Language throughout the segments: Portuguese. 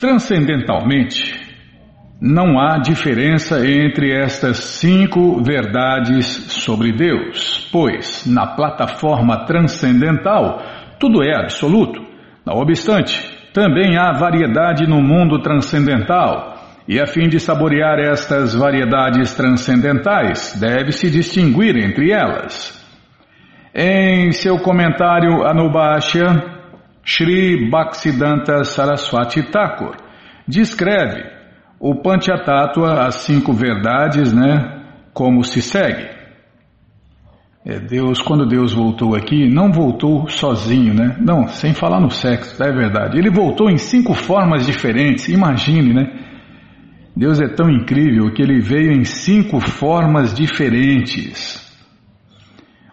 Transcendentalmente, não há diferença entre estas cinco verdades sobre Deus, pois na plataforma transcendental tudo é absoluto. Não obstante, também há variedade no mundo transcendental, e a fim de saborear estas variedades transcendentais, deve-se distinguir entre elas. Em seu comentário Anubhashya, Sri Bhaktisiddhanta Saraswati Thakur descreve o Panchatattva, as cinco verdades, né? Como se segue. É, Deus, quando Deus voltou aqui, não voltou sozinho, né? Não, sem falar no sexo, é verdade. Ele voltou em cinco formas diferentes, imagine, né? Deus é tão incrível que ele veio em cinco formas diferentes.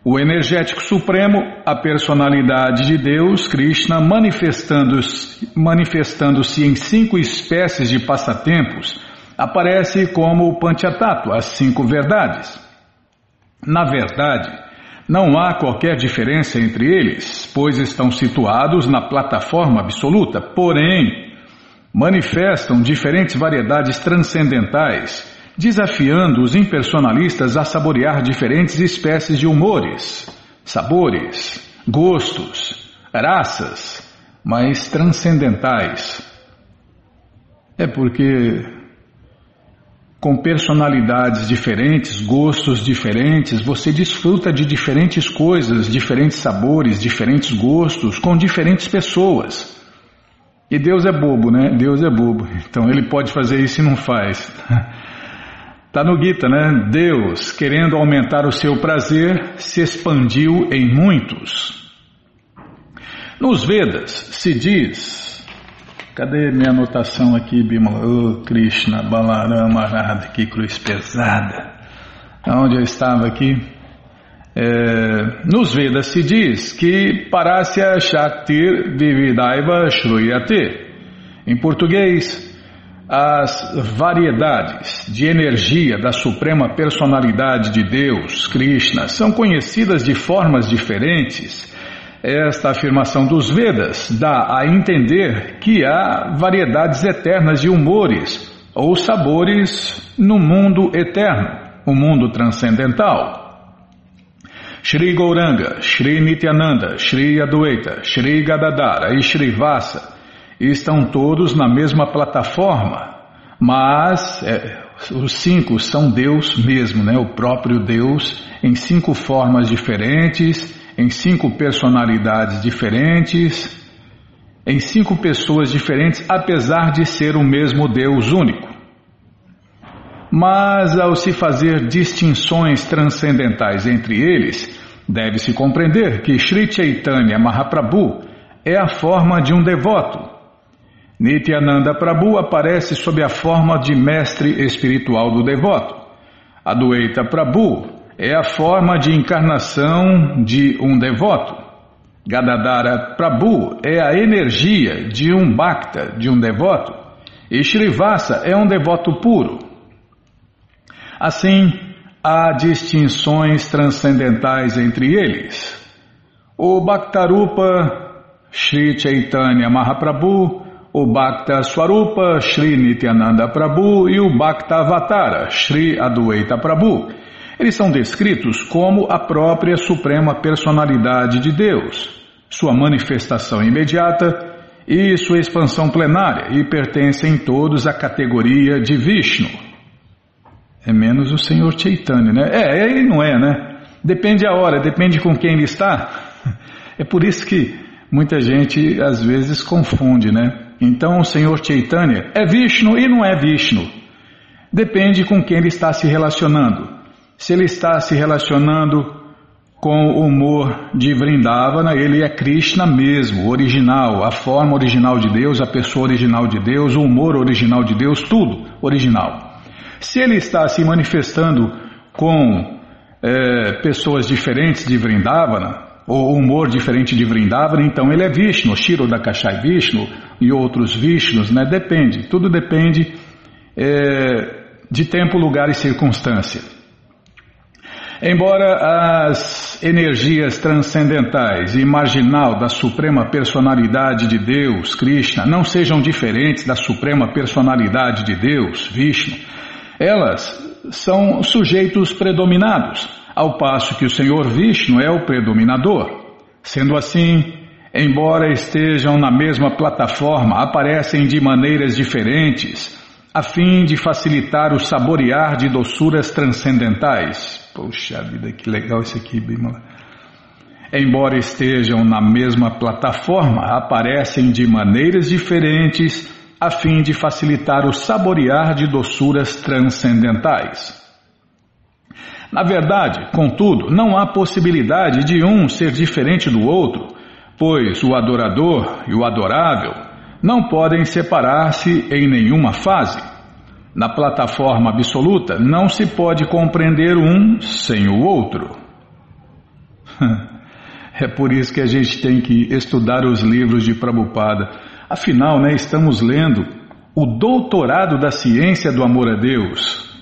O energético supremo, a personalidade de Deus, Krishna, manifestando-se manifestando em cinco espécies de passatempos, aparece como o Panchatattva, as cinco verdades. Na verdade, não há qualquer diferença entre eles, pois estão situados na plataforma absoluta, porém, manifestam diferentes variedades transcendentais desafiando os impersonalistas a saborear diferentes espécies de humores, sabores, gostos, raças, mas transcendentais. É porque com personalidades diferentes, gostos diferentes, você desfruta de diferentes coisas, diferentes sabores, diferentes gostos, com diferentes pessoas. E Deus é bobo, né? Deus é bobo. Então ele pode fazer isso e não faz. Está no Gita, né? Deus, querendo aumentar o seu prazer, se expandiu em muitos. Nos Vedas se diz. Cadê minha anotação aqui, Bimala? Oh, Krishna, Balarama, Radha, que cruz pesada. Onde eu estava aqui? É, nos Vedas se diz que Parasya Shaktir Vividaiva Shruyate. Em português, as variedades de energia da Suprema Personalidade de Deus, Krishna, são conhecidas de formas diferentes. Esta afirmação dos Vedas dá a entender que há variedades eternas de humores ou sabores no mundo eterno, o mundo transcendental. Shri Gauranga, Shri Nityananda, Shri Adwaita, Shri Gadadara e Shri Vasa estão todos na mesma plataforma, mas é, os cinco são Deus mesmo, né? o próprio Deus, em cinco formas diferentes, em cinco personalidades diferentes, em cinco pessoas diferentes, apesar de ser o mesmo Deus único. Mas ao se fazer distinções transcendentais entre eles, deve-se compreender que Sri Chaitanya Mahaprabhu é a forma de um devoto, Nityananda Prabhu aparece sob a forma de mestre espiritual do devoto. Adwaita Prabhu é a forma de encarnação de um devoto. Gadadara Prabhu é a energia de um bhakta, de um devoto. E Srivasa é um devoto puro. Assim, há distinções transcendentais entre eles. O Bhaktarupa Sri Chaitanya Mahaprabhu o Bhakta Swarupa Sri Nityananda Prabhu e o Bhakta Avatara Sri Adwaita Prabhu. Eles são descritos como a própria Suprema Personalidade de Deus, sua manifestação imediata e sua expansão plenária, e pertencem todos à categoria de Vishnu. É menos o Senhor Chaitanya, né? É, ele não é, né? Depende a hora, depende com quem ele está. É por isso que muita gente às vezes confunde, né? Então o Senhor Chaitanya é Vishnu e não é Vishnu. Depende com quem ele está se relacionando. Se ele está se relacionando com o humor de Vrindavana, ele é Krishna mesmo, original, a forma original de Deus, a pessoa original de Deus, o humor original de Deus, tudo original. Se ele está se manifestando com é, pessoas diferentes de Vrindavana, ou humor diferente de Vrindavana, então ele é Vishnu, Shiro da Kashai Vishnu e outros Vishnus, né? Depende, tudo depende é, de tempo, lugar e circunstância. Embora as energias transcendentais e marginal da Suprema Personalidade de Deus, Krishna, não sejam diferentes da Suprema Personalidade de Deus, Vishnu, elas são sujeitos predominados, ao passo que o Senhor Vishnu é o predominador. Sendo assim, embora estejam na mesma plataforma, aparecem de maneiras diferentes, a fim de facilitar o saborear de doçuras transcendentais. Poxa vida, que legal isso aqui, Bimala. Embora estejam na mesma plataforma, aparecem de maneiras diferentes a fim de facilitar o saborear de doçuras transcendentais. Na verdade, contudo, não há possibilidade de um ser diferente do outro, pois o adorador e o adorável não podem separar-se em nenhuma fase. Na plataforma absoluta não se pode compreender um sem o outro. É por isso que a gente tem que estudar os livros de Prabhupada. Afinal, né, estamos lendo o doutorado da ciência do amor a Deus.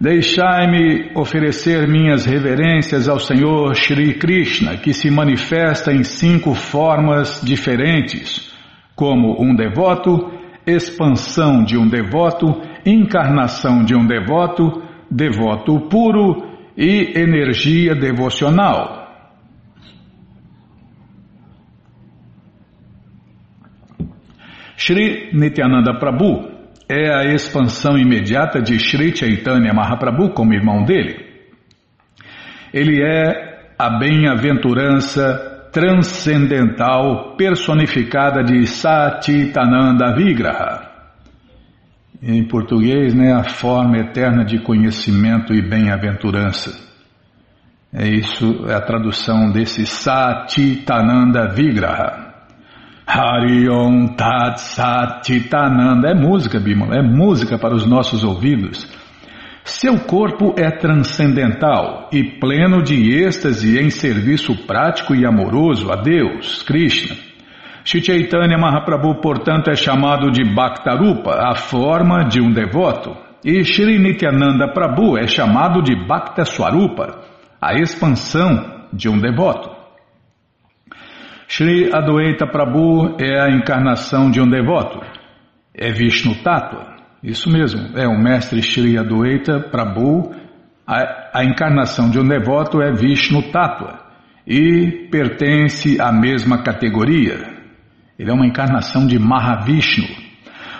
Deixai-me oferecer minhas reverências ao Senhor Shri Krishna, que se manifesta em cinco formas diferentes, como um devoto, expansão de um devoto, encarnação de um devoto, devoto puro e energia devocional. Shri Nityananda Prabhu é a expansão imediata de Shri Chaitanya Mahaprabhu como irmão dele. Ele é a bem-aventurança transcendental personificada de Satitananda Vigraha. Em português, né, a forma eterna de conhecimento e bem-aventurança. É isso, é a tradução desse Satitananda Vigraha. Harion Tat Satitananda. É música, Bimala, é música para os nossos ouvidos. Seu corpo é transcendental e pleno de êxtase em serviço prático e amoroso a Deus, Krishna. Chaitanya Mahaprabhu, portanto, é chamado de Bhaktarupa, a forma de um devoto, e Shri Nityananda Prabhu é chamado de Bhakta Swarupa, a expansão de um devoto. Shri Adwaita Prabhu é a encarnação de um devoto, é Vishnu Tattva, isso mesmo, é o mestre Shri Adwaita Prabhu, a, a encarnação de um devoto é Vishnu Tattva e pertence à mesma categoria. Ele é uma encarnação de Mahavishnu.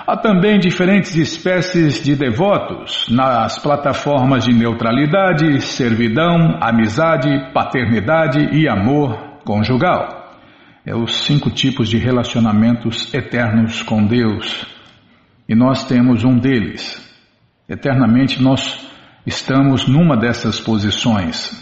Há também diferentes espécies de devotos nas plataformas de neutralidade, servidão, amizade, paternidade e amor conjugal. É os cinco tipos de relacionamentos eternos com Deus e nós temos um deles. Eternamente nós estamos numa dessas posições.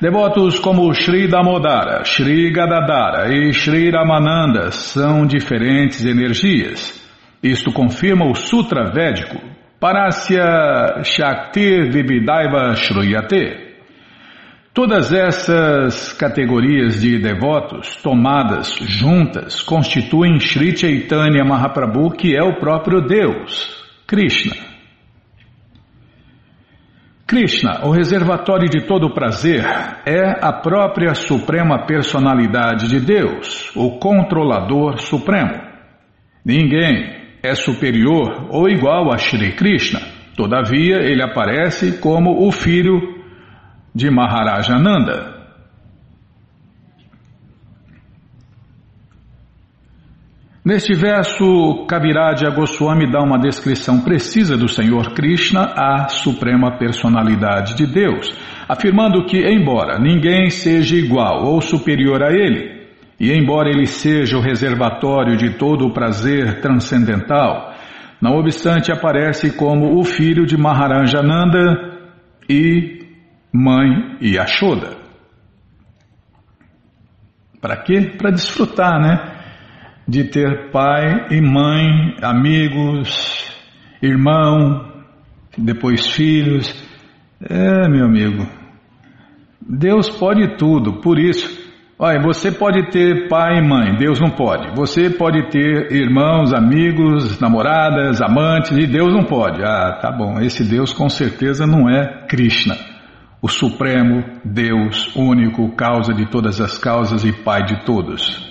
Devotos como Sri Damodara, Sri Gadadara e Sri Ramananda são diferentes energias. Isto confirma o Sutra Védico Parasya Shakti Vibhidaiva Shruyate. Todas essas categorias de devotos, tomadas juntas, constituem Sri Chaitanya Mahaprabhu, que é o próprio Deus, Krishna. Krishna, o reservatório de todo prazer, é a própria suprema personalidade de Deus, o controlador supremo. Ninguém é superior ou igual a Shri Krishna. Todavia, ele aparece como o filho de Maharajananda. Neste verso, Kaviraj Goswami dá uma descrição precisa do Senhor Krishna, a suprema personalidade de Deus, afirmando que, embora ninguém seja igual ou superior a ele, e embora ele seja o reservatório de todo o prazer transcendental, não obstante aparece como o filho de Maharajananda e mãe e Ashoda. Para quê? Para desfrutar, né? De ter pai e mãe, amigos, irmão, depois filhos. É, meu amigo, Deus pode tudo, por isso Olha, você pode ter pai e mãe, Deus não pode. Você pode ter irmãos, amigos, namoradas, amantes, e Deus não pode. Ah, tá bom, esse Deus com certeza não é Krishna, o Supremo, Deus, único, causa de todas as causas e Pai de todos.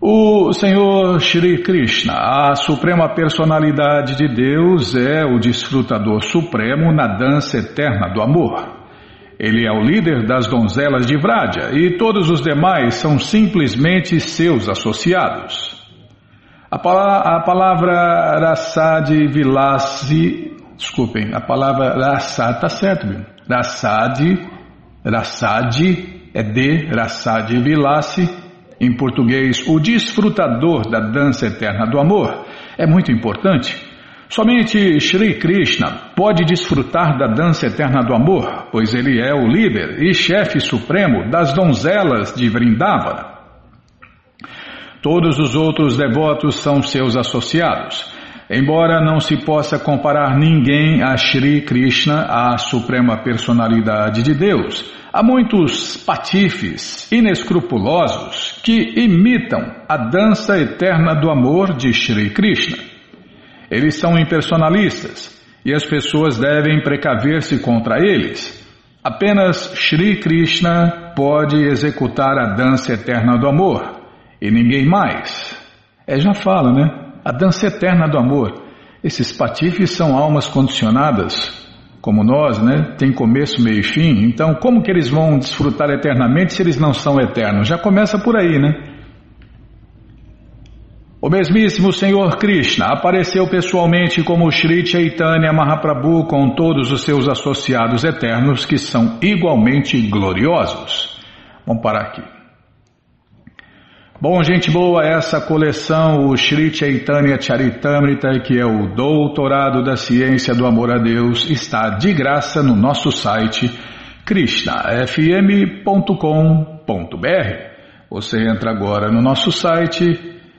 O Senhor Shri Krishna, a suprema personalidade de Deus, é o desfrutador supremo na dança eterna do amor. Ele é o líder das donzelas de Vraja e todos os demais são simplesmente seus associados. A, palavra, a palavra Rasadi Vilasi, desculpem, a palavra Rasad, está certo, viu? Rasadi, Rasadi é de Rasadi Vilasi, em português, o desfrutador da dança eterna do amor, é muito importante Somente Sri Krishna pode desfrutar da dança eterna do amor, pois ele é o líder e chefe supremo das donzelas de Vrindavana. Todos os outros devotos são seus associados. Embora não se possa comparar ninguém a Sri Krishna, a suprema personalidade de Deus, há muitos patifes inescrupulosos que imitam a dança eterna do amor de Sri Krishna. Eles são impersonalistas e as pessoas devem precaver-se contra eles. Apenas Sri Krishna pode executar a dança eterna do amor e ninguém mais. É, já fala, né? A dança eterna do amor. Esses patifes são almas condicionadas, como nós, né? Tem começo, meio e fim. Então, como que eles vão desfrutar eternamente se eles não são eternos? Já começa por aí, né? O mesmíssimo Senhor Krishna apareceu pessoalmente como Sri Chaitanya Mahaprabhu com todos os seus associados eternos que são igualmente gloriosos. Vamos parar aqui. Bom, gente boa, essa coleção, o Sri Chaitanya Charitamrita, que é o doutorado da ciência do amor a Deus, está de graça no nosso site krishnafm.com.br. Você entra agora no nosso site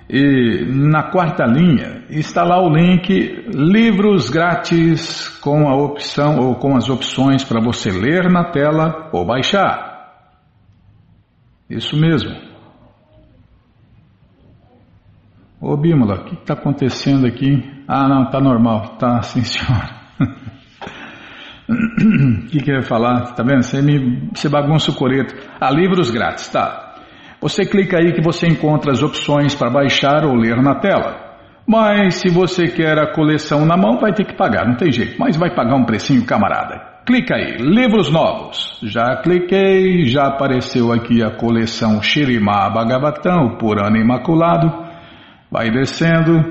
e na quarta linha está lá o link livros grátis com a opção ou com as opções para você ler na tela ou baixar. Isso mesmo. Ô Bímola, o que está acontecendo aqui? Ah, não, está normal. Tá, sim, senhora. O que, que eu ia falar? Tá vendo? Você, me, você bagunça o coreto. Ah, livros grátis, tá. Você clica aí que você encontra as opções para baixar ou ler na tela. Mas se você quer a coleção na mão, vai ter que pagar, não tem jeito, mas vai pagar um precinho camarada. Clica aí, livros novos. Já cliquei, já apareceu aqui a coleção Shirima Bhagavatam, o Purana Imaculado. Vai descendo,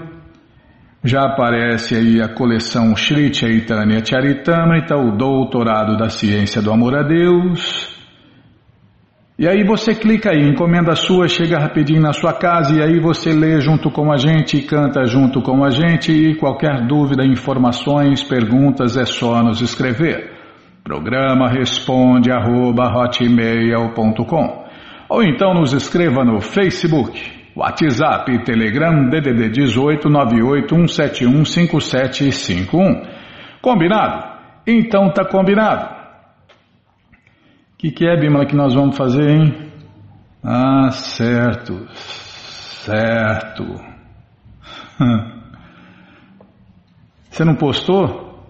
já aparece aí a coleção Sri Chaitanya Charitamrita, o Doutorado da Ciência do Amor a Deus. E aí você clica aí, encomenda sua, chega rapidinho na sua casa e aí você lê junto com a gente, canta junto com a gente e qualquer dúvida, informações, perguntas é só nos escrever. Programa responde arroba, ou então nos escreva no Facebook, WhatsApp, Telegram, DDD 18 981715751. Combinado? Então tá combinado que, que é, Bimala, que nós vamos fazer, hein? Ah, certo, certo. Você não postou?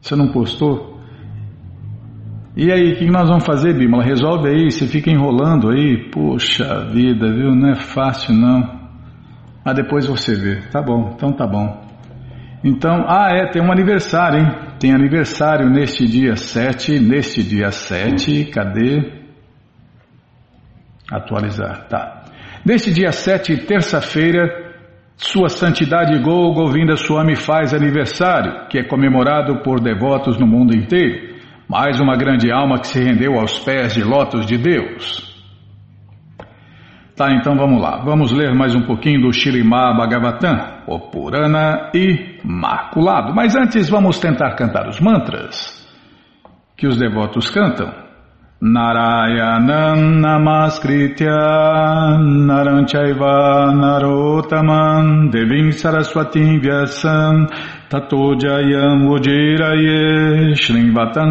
Você não postou? E aí, o que nós vamos fazer, Bimala? Resolve aí, você fica enrolando aí. Poxa vida, viu? Não é fácil não. Ah, depois você vê. Tá bom, então tá bom. Então, ah, é, tem um aniversário, hein? Tem aniversário neste dia 7, neste dia 7, cadê? Atualizar, tá. Neste dia 7, terça-feira, Sua Santidade Gol Govinda Swami faz aniversário, que é comemorado por devotos no mundo inteiro. Mais uma grande alma que se rendeu aos pés de lotos de Deus. Tá, então vamos lá. Vamos ler mais um pouquinho do Shirimá Bhagavatam, o Purana Imaculado. Mas antes vamos tentar cantar os mantras que os devotos cantam. Narayanam Namaskritya Naranchaiva Narotaman Devim Saraswatim Vyasam Tato Jayam Ujiraye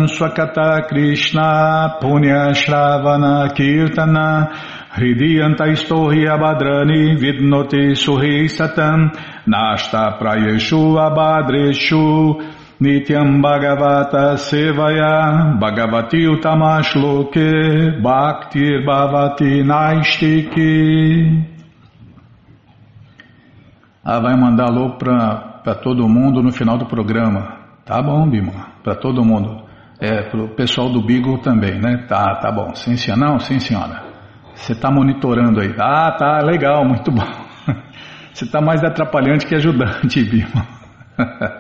Swakata Krishna Punya Shravana Kirtana Hridiyantaisto abhadrani vidnoti suhi satam nashta prayeshu abhadreshu nityam bhagavata sevaya bhagavati utamashloke bhaktir bhavati naistiki Ah, vai mandar alô para todo mundo no final do programa. Tá bom, Bima, para todo mundo. É, pro pessoal do Beagle também, né? Tá, tá bom. Sim, senhora. Não, sim, senhora. Você está monitorando aí. Ah, tá, legal, muito bom. Você está mais atrapalhante que ajudante, Bima.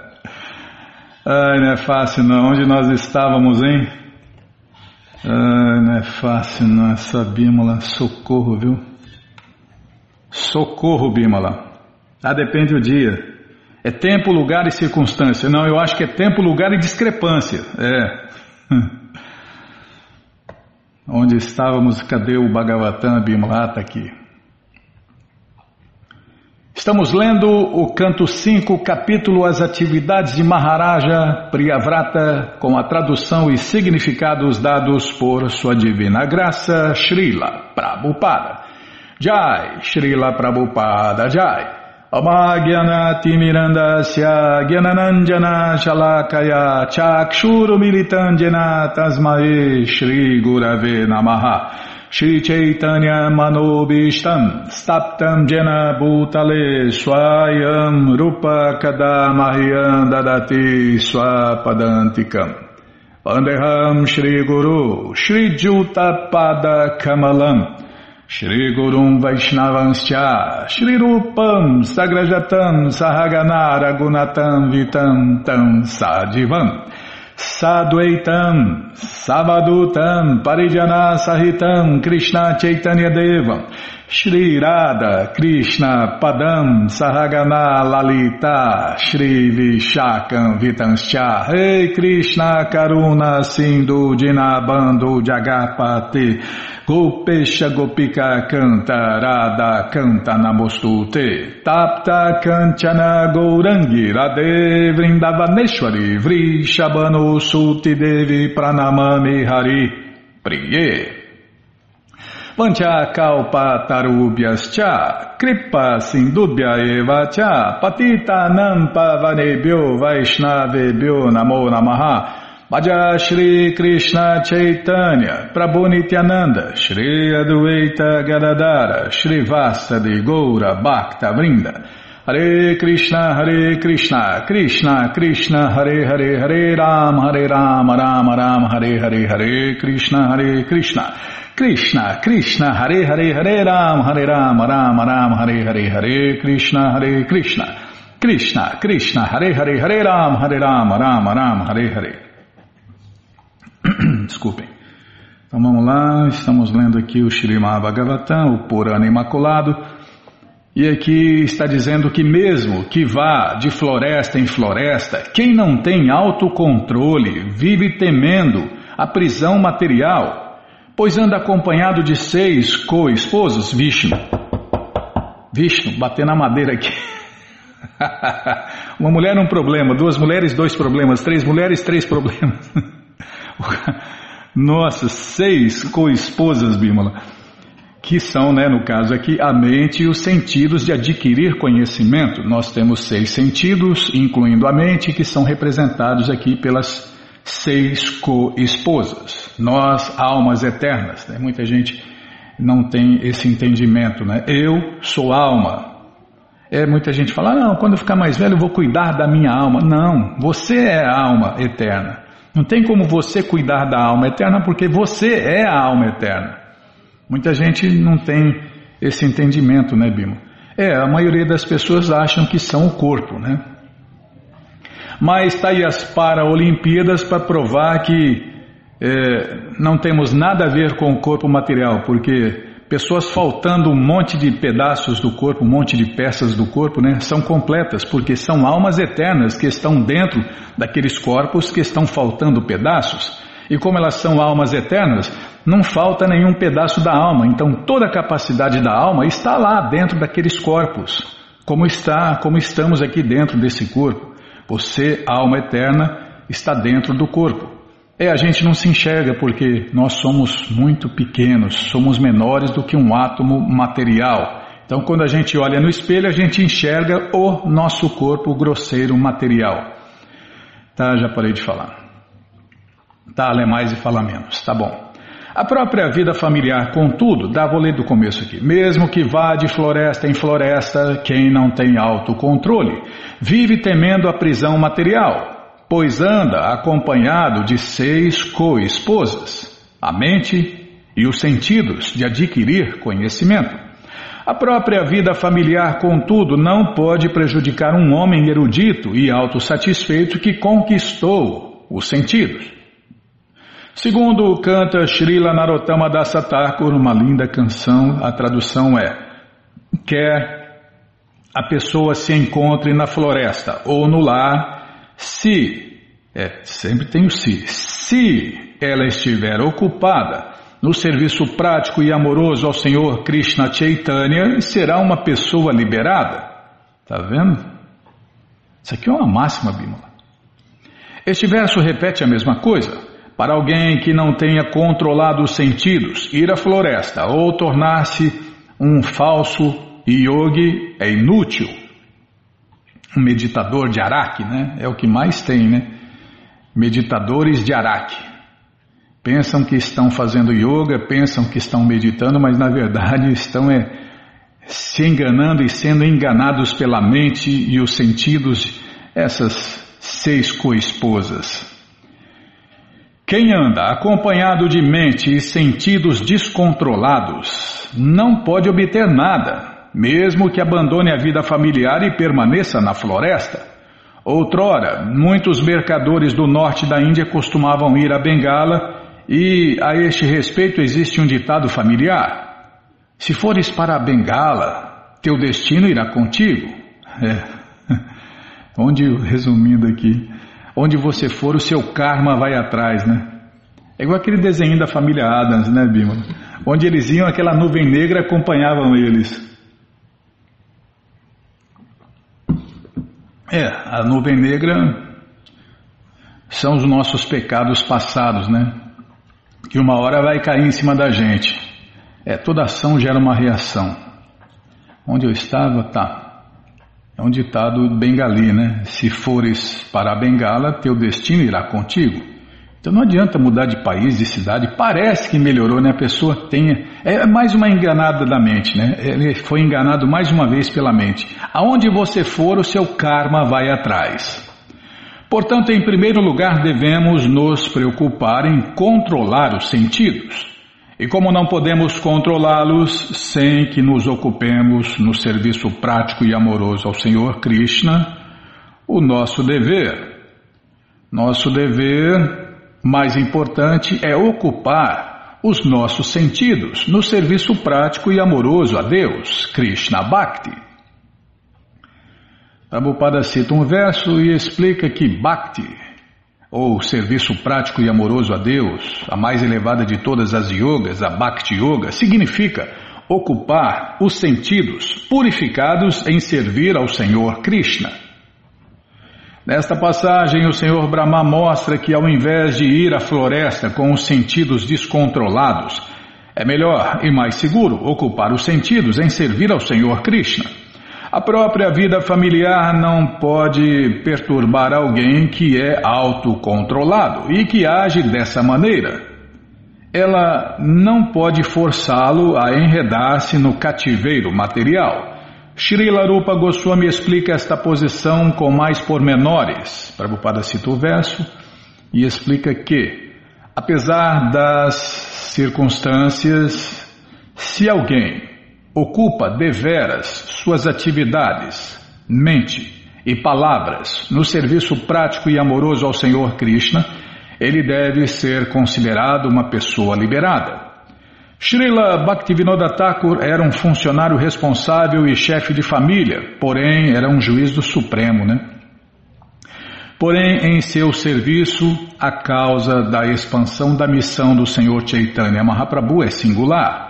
Ai, não é fácil não. Onde nós estávamos, hein? Ai, não é fácil não. Essa Bímola, socorro, viu? Socorro, Bímola. Ah, depende do dia. É tempo, lugar e circunstância. Não, eu acho que é tempo, lugar e discrepância. É. Onde estávamos? Cadê o Bhagavatam Bimala? Está aqui. Estamos lendo o canto 5, capítulo As Atividades de Maharaja Priyavrata, com a tradução e significados dados por Sua Divina Graça, Srila Prabhupada. Jai, Srila Prabhupada Jai. Shalakaya Chakshuru Militandjana Tasmae Shri Gurave Namaha Shri Chaitanya Manobishtam Staptam Jena Bhutale Swayam Rupa Kadamahyam Dadati Swapadantikam. Vandeham Shri Guru Shri Juta Pada Kamalam. Shri Gurum Vaishnavanscha Shri Rupam Sagrajatam Sahagana Ragunatam Vitam Tam Sadivam Sadvaitam Savadutam Parijana Sahitam Krishna Chaitanya Devam Shri Radha Krishna Padam Sahagana Lalita Shri Vishakam Vitanscha. Rei Krishna Karuna Sindhu Dinabando Jagapati Gopesha Gopika Canta Radha Canta Namostute Tapta Kanchana Gourangi Radhe Vrindavaneshwari Vrishabano Suti Devi Pranamami Hari Priye Pancha Kalpa Tarubhyas Cha Kripa Sindubhya Eva Cha Patita Nampa Vanebhyo Vaishnavebhyo Namo Namaha. Bhaja Shri Krishna Chaitanya, Prabhu Nityananda, Shri Adueita Gadadara, Shri Vasa de Goura Bhakta Vrinda, Hare Krishna, Hare Krishna, Krishna Krishna, Hare Hare, Hare Ram, Hare Ram, Ram Ram, Hare Hare, Hare Krishna, Hare Krishna, Krishna Krishna, Hare Hare, Hare Ram, Hare Ram, Ram Ram, Hare Hare, Hare Krishna, Hare Krishna, Krishna Krishna, Hare Hare, Hare Ram, Hare Ram, Ram Ram, Hare Hare. Desculpem. Então vamos lá, estamos lendo aqui o Srimad Bhagavatam, o Purana Imaculado, e aqui está dizendo que mesmo que vá de floresta em floresta, quem não tem autocontrole vive temendo a prisão material, pois anda acompanhado de seis co-esposos, Vishnu. Vishnu, bater na madeira aqui. Uma mulher um problema, duas mulheres, dois problemas, três mulheres, três problemas. Nossa, seis co-esposas, Bímola, que são, né, no caso aqui, a mente e os sentidos de adquirir conhecimento. Nós temos seis sentidos, incluindo a mente, que são representados aqui pelas seis co-esposas. Nós, almas eternas. Né? Muita gente não tem esse entendimento, né? Eu sou alma. É, muita gente fala, não, quando eu ficar mais velho eu vou cuidar da minha alma. Não, você é a alma eterna. Não tem como você cuidar da alma eterna porque você é a alma eterna. Muita gente não tem esse entendimento, né, Bimo? É, a maioria das pessoas acham que são o corpo, né? Mas está aí as Paralimpíadas para provar que é, não temos nada a ver com o corpo material, porque pessoas faltando um monte de pedaços do corpo, um monte de peças do corpo, né, são completas, porque são almas eternas que estão dentro daqueles corpos que estão faltando pedaços. E como elas são almas eternas, não falta nenhum pedaço da alma. Então toda a capacidade da alma está lá dentro daqueles corpos, como está, como estamos aqui dentro desse corpo. Você, alma eterna, está dentro do corpo. É, a gente não se enxerga porque nós somos muito pequenos, somos menores do que um átomo material. Então, quando a gente olha no espelho, a gente enxerga o nosso corpo grosseiro material. Tá, já parei de falar. Tá, lê mais e fala menos. Tá bom. A própria vida familiar, contudo, dá, vou ler do começo aqui. Mesmo que vá de floresta em floresta, quem não tem autocontrole, vive temendo a prisão material pois anda acompanhado de seis co-esposas, a mente e os sentidos de adquirir conhecimento. A própria vida familiar, contudo, não pode prejudicar um homem erudito e autossatisfeito que conquistou os sentidos. Segundo canta Srila Narottama Dasa Thakur, uma linda canção, a tradução é: Quer a pessoa se encontre na floresta ou no lar, se, é, sempre tem o se, se ela estiver ocupada no serviço prático e amoroso ao Senhor Krishna Chaitanya, será uma pessoa liberada. Está vendo? Isso aqui é uma máxima, Bimala. Este verso repete a mesma coisa. Para alguém que não tenha controlado os sentidos, ir à floresta ou tornar-se um falso yogi é inútil um meditador de Araque, né? É o que mais tem, né? Meditadores de Araque. Pensam que estão fazendo yoga, pensam que estão meditando, mas na verdade estão é, se enganando e sendo enganados pela mente e os sentidos, essas seis coesposas. Quem anda acompanhado de mente e sentidos descontrolados não pode obter nada, mesmo que abandone a vida familiar e permaneça na floresta. Outrora, muitos mercadores do norte da Índia costumavam ir a Bengala e a este respeito existe um ditado familiar: Se fores para a Bengala, teu destino irá contigo. É. Onde, resumindo aqui, onde você for, o seu karma vai atrás, né? É igual aquele desenho da família Adams, né, Bima? Onde eles iam, aquela nuvem negra acompanhavam eles. É, a nuvem negra são os nossos pecados passados, né? Que uma hora vai cair em cima da gente. É, toda ação gera uma reação. Onde eu estava, tá. É um ditado bengali, né? Se fores para a Bengala, teu destino irá contigo. Então não adianta mudar de país, de cidade. Parece que melhorou, né? A pessoa tenha. É mais uma enganada da mente, né? Ele foi enganado mais uma vez pela mente. Aonde você for, o seu karma vai atrás. Portanto, em primeiro lugar, devemos nos preocupar em controlar os sentidos. E como não podemos controlá-los sem que nos ocupemos no serviço prático e amoroso ao Senhor Krishna, o nosso dever, nosso dever mais importante é ocupar os nossos sentidos no serviço prático e amoroso a Deus, Krishna Bhakti. Prabhupada cita um verso e explica que Bhakti, ou serviço prático e amoroso a Deus, a mais elevada de todas as yogas, a Bhakti Yoga, significa ocupar os sentidos purificados em servir ao Senhor Krishna. Nesta passagem, o Senhor Brahma mostra que ao invés de ir à floresta com os sentidos descontrolados, é melhor e mais seguro ocupar os sentidos em servir ao Senhor Krishna. A própria vida familiar não pode perturbar alguém que é autocontrolado e que age dessa maneira. Ela não pode forçá-lo a enredar-se no cativeiro material. Srila Rupa Goswami explica esta posição com mais pormenores. Prabhupada cita o verso e explica que, apesar das circunstâncias, se alguém ocupa deveras suas atividades, mente e palavras no serviço prático e amoroso ao Senhor Krishna, ele deve ser considerado uma pessoa liberada. Srila Bhaktivinoda Thakur era um funcionário responsável e chefe de família, porém era um juiz do Supremo, né? Porém, em seu serviço, a causa da expansão da missão do Senhor Chaitanya Mahaprabhu é singular.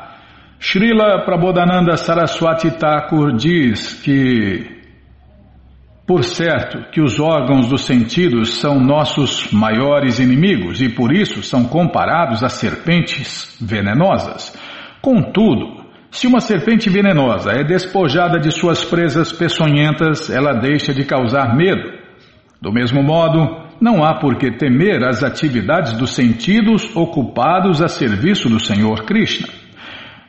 Srila Prabodhananda Saraswati Thakur diz que Por certo que os órgãos dos sentidos são nossos maiores inimigos e por isso são comparados a serpentes venenosas. Contudo, se uma serpente venenosa é despojada de suas presas peçonhentas, ela deixa de causar medo. Do mesmo modo, não há por que temer as atividades dos sentidos ocupados a serviço do Senhor Krishna.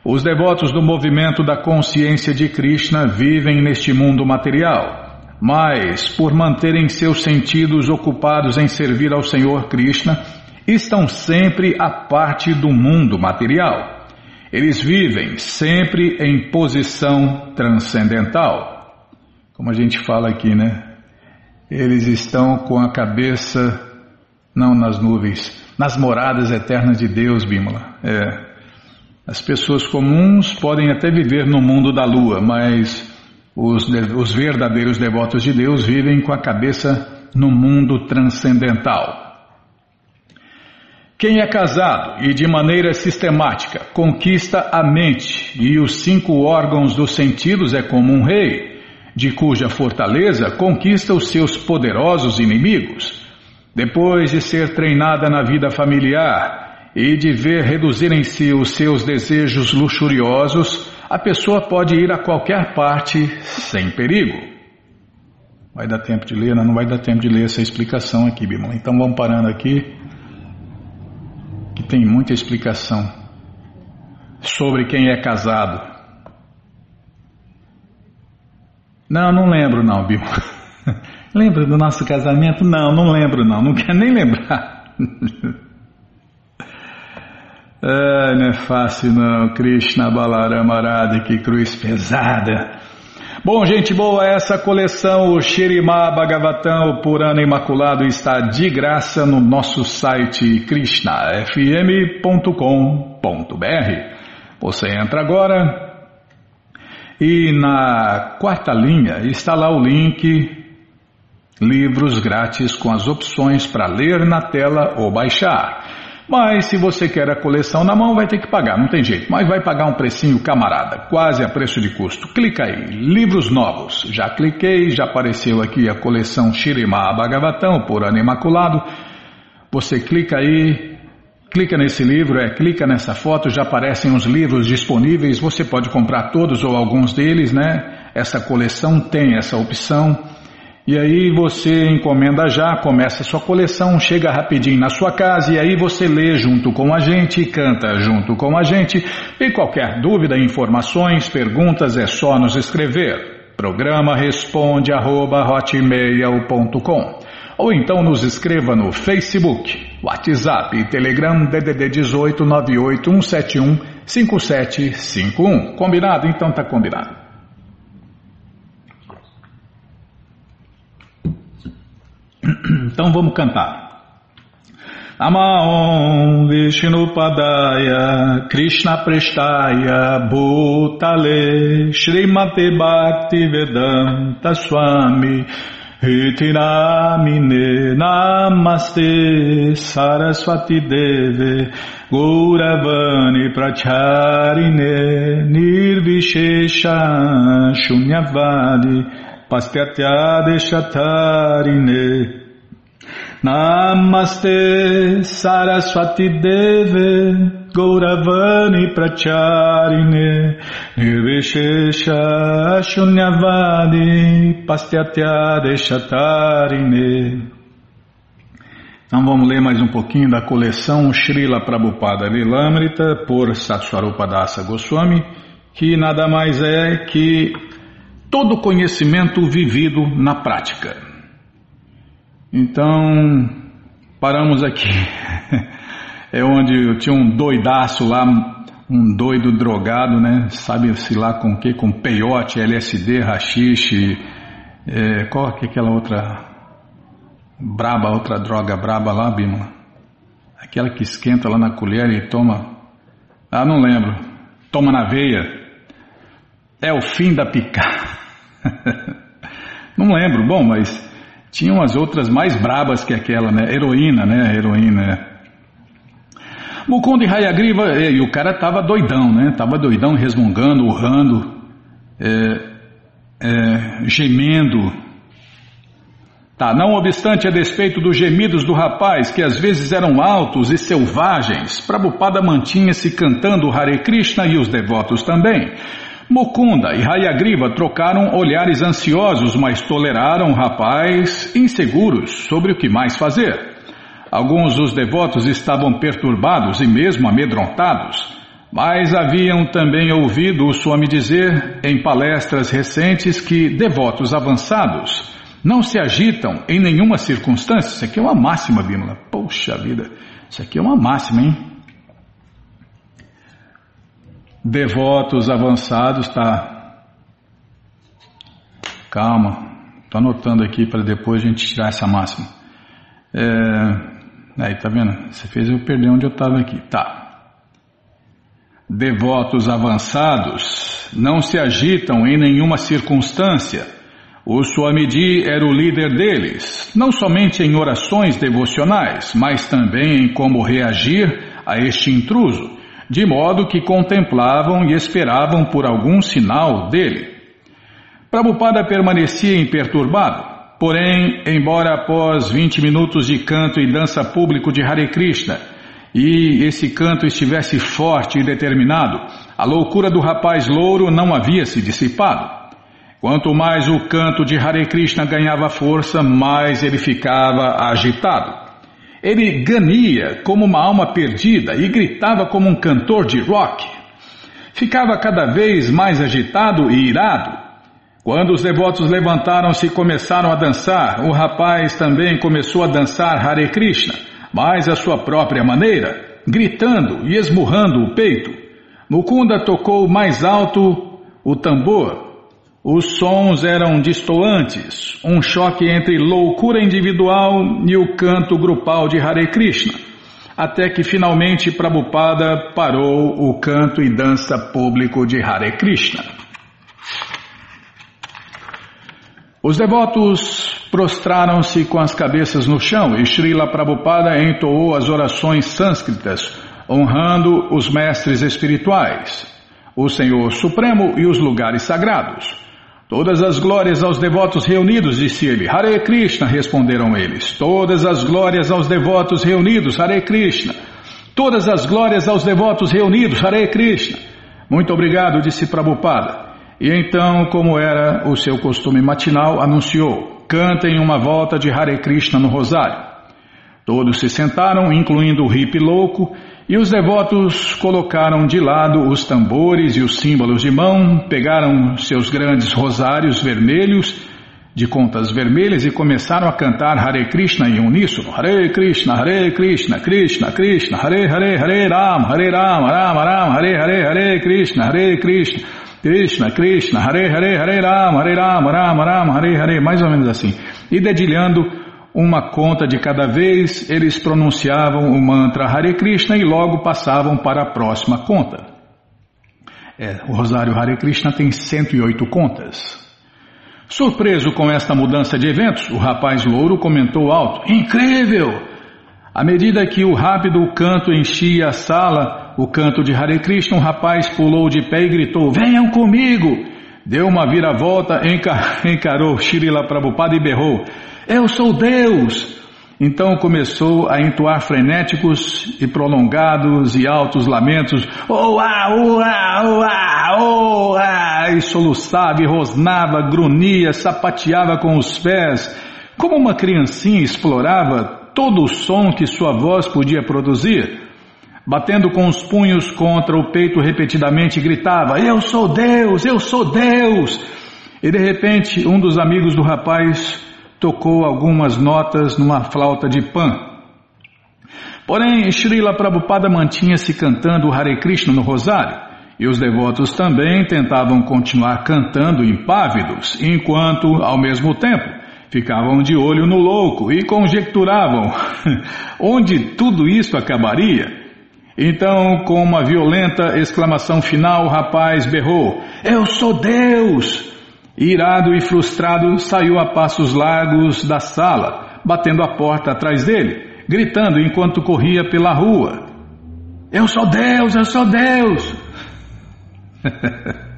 Os devotos do movimento da consciência de Krishna vivem neste mundo material mas, por manterem seus sentidos ocupados em servir ao Senhor Krishna, estão sempre à parte do mundo material. Eles vivem sempre em posição transcendental. Como a gente fala aqui, né? Eles estão com a cabeça não nas nuvens, nas moradas eternas de Deus, Bímola. É. As pessoas comuns podem até viver no mundo da lua, mas os, os verdadeiros devotos de Deus vivem com a cabeça no mundo transcendental. Quem é casado e de maneira sistemática conquista a mente e os cinco órgãos dos sentidos é como um rei, de cuja fortaleza conquista os seus poderosos inimigos. Depois de ser treinada na vida familiar e de ver reduzirem-se os seus desejos luxuriosos, a pessoa pode ir a qualquer parte sem perigo. Vai dar tempo de ler? Não, não vai dar tempo de ler essa explicação aqui, Bimala. Então vamos parando aqui, que tem muita explicação sobre quem é casado. Não, não lembro não, Bimala. Lembra do nosso casamento? Não, não lembro não, não quero nem lembrar. Ah, não é fácil não, Krishna Balarama Arada, que cruz pesada. Bom, gente boa, essa coleção, o Shirimá Bhagavatam, o Purana Imaculado, está de graça no nosso site krishnafm.com.br. Você entra agora e na quarta linha está lá o link Livros grátis com as opções para ler na tela ou baixar. Mas se você quer a coleção na mão, vai ter que pagar, não tem jeito. Mas vai pagar um precinho camarada, quase a preço de custo. Clica aí, livros novos. Já cliquei, já apareceu aqui a coleção Shirima Bhagavatam, por ano imaculado. Você clica aí, clica nesse livro, é, clica nessa foto, já aparecem os livros disponíveis. Você pode comprar todos ou alguns deles, né? Essa coleção tem essa opção. E aí você encomenda já, começa sua coleção, chega rapidinho na sua casa e aí você lê junto com a gente, canta junto com a gente. E qualquer dúvida, informações, perguntas é só nos escrever. Programa responde arroba, ou então nos escreva no Facebook, WhatsApp e Telegram DDD 18 98171 5751. Combinado? Então tá combinado. Então vamos cantar. Namaon Vishnupadaya Krishna Prestaya Bhutale Srimate Bhakti Vedanta Swami Hitinamine Namaste Saraswati Deve Gauravani Pracharine Nirvishesha Shunyavadi Pastyatya Chatarine Namaste Saraswati Deve Gauravani Pracharine Nirvishesha Shunyavadi Pastyatya Deshatarine Então vamos ler mais um pouquinho da coleção Srila Prabhupada Lilamrita por Satswarupa Dasa Goswami que nada mais é que todo conhecimento vivido na prática. Então, paramos aqui. É onde tinha um doidaço lá, um doido drogado, né? Sabe-se lá com o que? Com peiote, LSD, rachixe, é, qual que é aquela outra braba, outra droga braba lá, Bima? Aquela que esquenta lá na colher e toma. Ah, não lembro. Toma na veia. É o fim da picada. não lembro. Bom, mas tinham as outras mais brabas que aquela, né? Heroína, né? Heroína. É. Mukunda e Hayagriva, e o cara tava doidão, né? Tava doidão, resmungando, urrando, é, é, gemendo. Tá, não obstante, a despeito dos gemidos do rapaz, que às vezes eram altos e selvagens, Prabhupada mantinha-se cantando Hare Krishna e os devotos também. Mukunda e Hayagriva trocaram olhares ansiosos, mas toleraram o rapaz inseguros sobre o que mais fazer. Alguns dos devotos estavam perturbados e mesmo amedrontados, mas haviam também ouvido o Swami dizer em palestras recentes que devotos avançados não se agitam em nenhuma circunstância. Isso aqui é uma máxima, Bímola. Poxa vida, isso aqui é uma máxima, hein? Devotos avançados, tá? Calma, tô anotando aqui para depois a gente tirar essa máxima. É, aí, tá vendo? Você fez eu perder onde eu estava aqui. Tá. Devotos avançados não se agitam em nenhuma circunstância o Swamiji era o líder deles, não somente em orações devocionais, mas também em como reagir a este intruso, de modo que contemplavam e esperavam por algum sinal dele. Prabhupada permanecia imperturbado, porém, embora após 20 minutos de canto e dança público de Hare Krishna, e esse canto estivesse forte e determinado, a loucura do rapaz louro não havia se dissipado. Quanto mais o canto de Hare Krishna ganhava força, mais ele ficava agitado. Ele gania como uma alma perdida e gritava como um cantor de rock. Ficava cada vez mais agitado e irado. Quando os devotos levantaram-se e começaram a dançar, o rapaz também começou a dançar Hare Krishna, mas à sua própria maneira, gritando e esmurrando o peito. Mukunda tocou mais alto o tambor os sons eram distoantes, um choque entre loucura individual e o canto grupal de Hare Krishna, até que finalmente Prabhupada parou o canto e dança público de Hare Krishna. Os devotos prostraram-se com as cabeças no chão e Srila Prabhupada entoou as orações sânscritas, honrando os mestres espirituais, o Senhor Supremo e os lugares sagrados. Todas as glórias aos devotos reunidos, disse ele. Hare Krishna, responderam eles. Todas as glórias aos devotos reunidos, Hare Krishna. Todas as glórias aos devotos reunidos, Hare Krishna. Muito obrigado, disse Prabhupada. E então, como era o seu costume matinal, anunciou: cantem uma volta de Hare Krishna no rosário. Todos se sentaram, incluindo o hippie louco, e os devotos colocaram de lado os tambores e os símbolos de mão, pegaram seus grandes rosários vermelhos, de contas vermelhas, e começaram a cantar Hare Krishna em uníssono. Hare Krishna, Hare Krishna, Krishna Krishna, Hare Hare, Hare Ram, Hare Ram, Ram Ram, Hare Hare, Hare Krishna, Hare Krishna, Krishna Krishna, Hare Hare, Hare Ram, Hare Ram, Ram Ram, Hare Hare, mais ou menos assim. E dedilhando uma conta de cada vez, eles pronunciavam o mantra Hare Krishna e logo passavam para a próxima conta. É, o Rosário Hare Krishna tem 108 contas. Surpreso com esta mudança de eventos, o rapaz louro comentou alto: Incrível! À medida que o rápido canto enchia a sala, o canto de Hare Krishna, o rapaz pulou de pé e gritou: Venham comigo! Deu uma viravolta, encarou Shirila Prabhupada e berrou: eu sou Deus! Então começou a entoar frenéticos e prolongados e altos lamentos, oá, oá, oá, oá, e soluçava e rosnava, grunhia, sapateava com os pés, como uma criancinha explorava todo o som que sua voz podia produzir. Batendo com os punhos contra o peito repetidamente, gritava: Eu sou Deus, eu sou Deus! E de repente, um dos amigos do rapaz tocou algumas notas numa flauta de pan. Porém, Srila Prabhupada mantinha-se cantando Hare Krishna no rosário, e os devotos também tentavam continuar cantando impávidos, enquanto, ao mesmo tempo, ficavam de olho no louco e conjecturavam onde tudo isso acabaria. Então, com uma violenta exclamação final, o rapaz berrou: Eu sou Deus! Irado e frustrado, saiu a passos largos da sala, batendo a porta atrás dele, gritando enquanto corria pela rua: Eu sou Deus, eu sou Deus!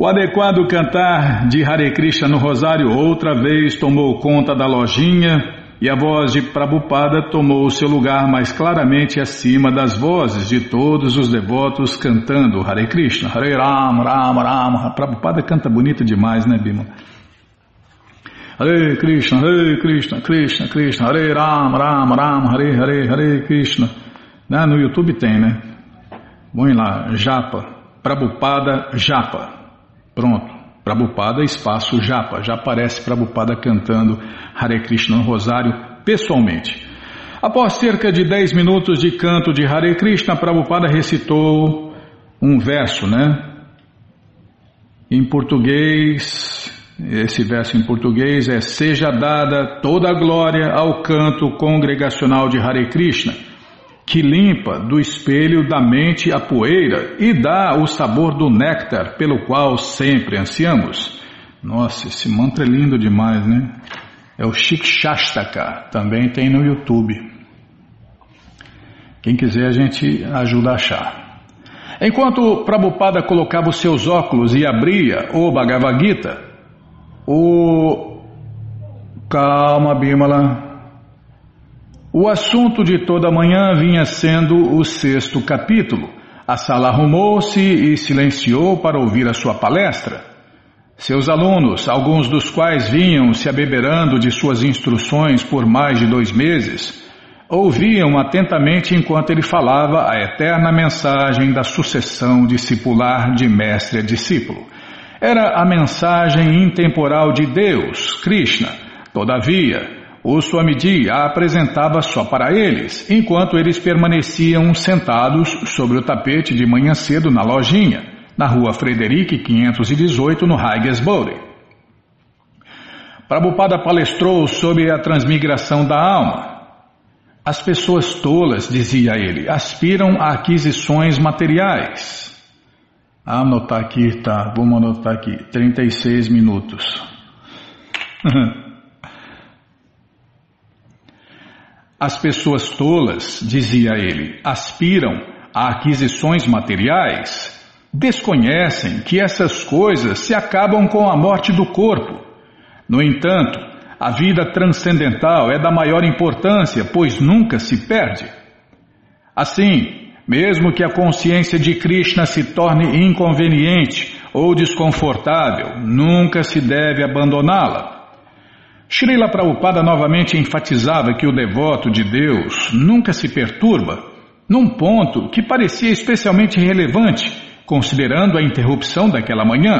O adequado cantar de Hare Krishna no Rosário outra vez tomou conta da lojinha e a voz de Prabhupada tomou seu lugar mais claramente acima das vozes de todos os devotos cantando Hare Krishna, Hare Ram, Ram, Ram. Prabhupada canta bonito demais, né, Bima? Hare Krishna, Hare Krishna, Krishna, Krishna, Hare Ram, Ram, Ram, Hare Hare, Hare Krishna. Né? No YouTube tem, né? Põe lá, Japa, Prabhupada Japa. Pronto. Prabhupada, espaço Japa. Já aparece Prabhupada cantando Hare Krishna no Rosário pessoalmente. Após cerca de 10 minutos de canto de Hare Krishna, Prabhupada recitou um verso, né? Em português, esse verso em português é: Seja dada toda a glória ao canto congregacional de Hare Krishna que limpa do espelho da mente a poeira e dá o sabor do néctar pelo qual sempre ansiamos. Nossa, esse mantra é lindo demais, né? É o Shikshastaka, também tem no YouTube. Quem quiser a gente ajuda a achar. Enquanto Prabhupada colocava os seus óculos e abria o Bhagavad Gita, o... Calma, Bimala. O assunto de toda manhã vinha sendo o sexto capítulo. A sala arrumou-se e silenciou para ouvir a sua palestra. Seus alunos, alguns dos quais vinham se abeberando de suas instruções por mais de dois meses, ouviam atentamente enquanto ele falava a eterna mensagem da sucessão discipular de mestre a discípulo. Era a mensagem intemporal de Deus, Krishna. Todavia, o Swamiji a apresentava só para eles, enquanto eles permaneciam sentados sobre o tapete de manhã cedo na lojinha, na rua Frederic 518, no Haigesbury. Prabhupada palestrou sobre a transmigração da alma. As pessoas tolas, dizia ele, aspiram a aquisições materiais. Anotar aqui, tá, vamos anotar aqui, 36 minutos. As pessoas tolas, dizia ele, aspiram a aquisições materiais, desconhecem que essas coisas se acabam com a morte do corpo. No entanto, a vida transcendental é da maior importância, pois nunca se perde. Assim, mesmo que a consciência de Krishna se torne inconveniente ou desconfortável, nunca se deve abandoná-la. Srila Prabhupada novamente enfatizava que o devoto de Deus nunca se perturba, num ponto que parecia especialmente relevante, considerando a interrupção daquela manhã.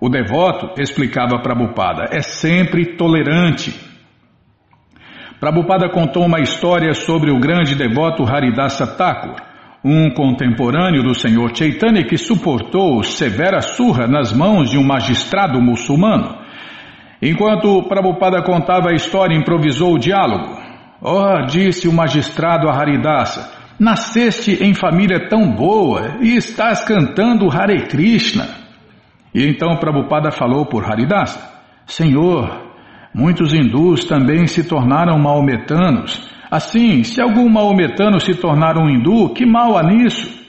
O devoto, explicava Prabhupada, é sempre tolerante. Prabhupada contou uma história sobre o grande devoto Haridasa Thakur, um contemporâneo do Senhor Chaitanya que suportou severa surra nas mãos de um magistrado muçulmano. Enquanto Prabhupada contava a história, improvisou o diálogo. Oh, disse o magistrado a Haridasa, nasceste em família tão boa e estás cantando Hare Krishna. E então Prabhupada falou por Haridasa, Senhor, muitos hindus também se tornaram maometanos. Assim, se algum maometano se tornar um hindu, que mal há nisso?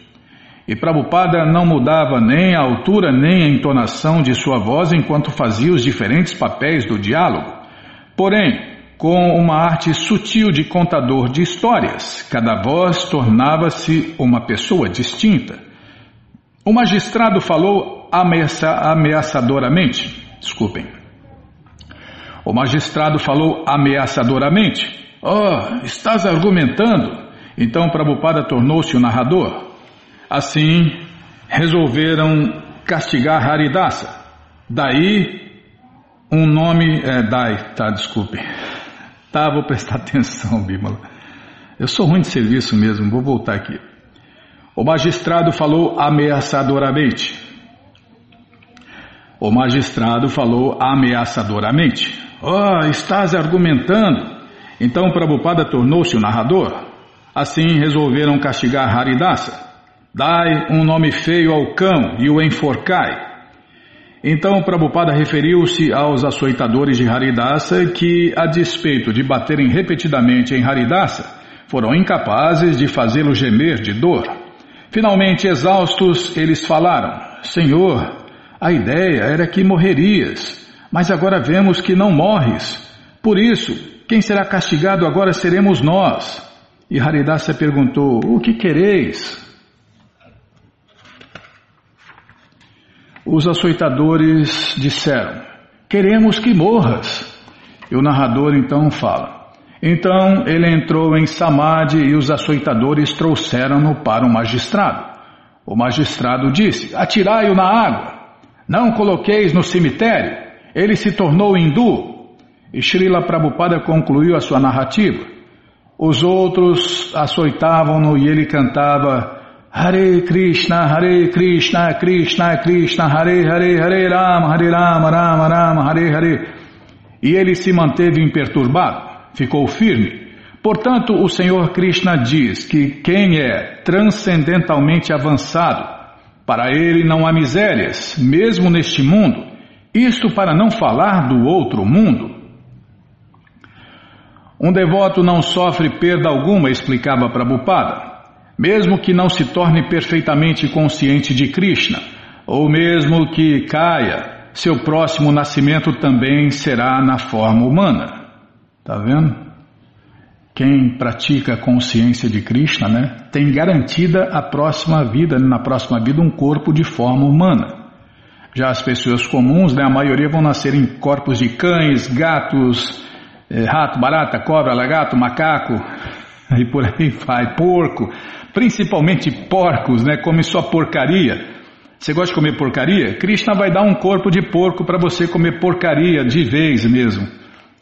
E Prabhupada não mudava nem a altura nem a entonação de sua voz enquanto fazia os diferentes papéis do diálogo. Porém, com uma arte sutil de contador de histórias, cada voz tornava-se uma pessoa distinta. O magistrado falou ameaça, ameaçadoramente. Desculpem. O magistrado falou ameaçadoramente. Oh, estás argumentando? Então Prabhupada tornou-se o narrador. Assim, resolveram castigar Haridasa. Daí, um nome. É, Dai, tá, desculpe. Tá, vou prestar atenção, Bímola. Eu sou ruim de serviço mesmo, vou voltar aqui. O magistrado falou ameaçadoramente. O magistrado falou ameaçadoramente. Oh, estás argumentando. Então Prabhupada tornou-se o narrador. Assim resolveram castigar Haridasa. Dai um nome feio ao cão e o enforcai. Então Prabhupada referiu-se aos açoitadores de Haridasa que, a despeito de baterem repetidamente em Haridasa, foram incapazes de fazê-lo gemer de dor. Finalmente exaustos, eles falaram: Senhor, A ideia era que morrerias, mas agora vemos que não morres. Por isso, quem será castigado agora seremos nós. E Haridasa perguntou: O que quereis? Os açoitadores disseram: Queremos que morras. E o narrador então fala: Então ele entrou em Samadhi e os açoitadores trouxeram-no para o magistrado. O magistrado disse: Atirai-o na água. Não coloqueis no cemitério. Ele se tornou hindu. E Srila Prabhupada concluiu a sua narrativa. Os outros açoitavam-no e ele cantava Hare Krishna, Hare Krishna, Krishna Krishna, Hare Hare, Hare Rama, Hare Rama, Rama Rama, Hare Hare. E ele se manteve imperturbado, ficou firme. Portanto, o Senhor Krishna diz que quem é transcendentalmente avançado, para ele não há misérias, mesmo neste mundo, isto para não falar do outro mundo. Um devoto não sofre perda alguma, explicava Prabhupada mesmo que não se torne perfeitamente consciente de Krishna, ou mesmo que caia, seu próximo nascimento também será na forma humana. Tá vendo? Quem pratica a consciência de Krishna, né, tem garantida a próxima vida, na próxima vida um corpo de forma humana. Já as pessoas comuns, né, a maioria vão nascer em corpos de cães, gatos, eh, rato, barata, cobra, lagarto, macaco, e por aí vai, porco principalmente porcos, né? Come só porcaria. Você gosta de comer porcaria? Krishna vai dar um corpo de porco para você comer porcaria de vez mesmo.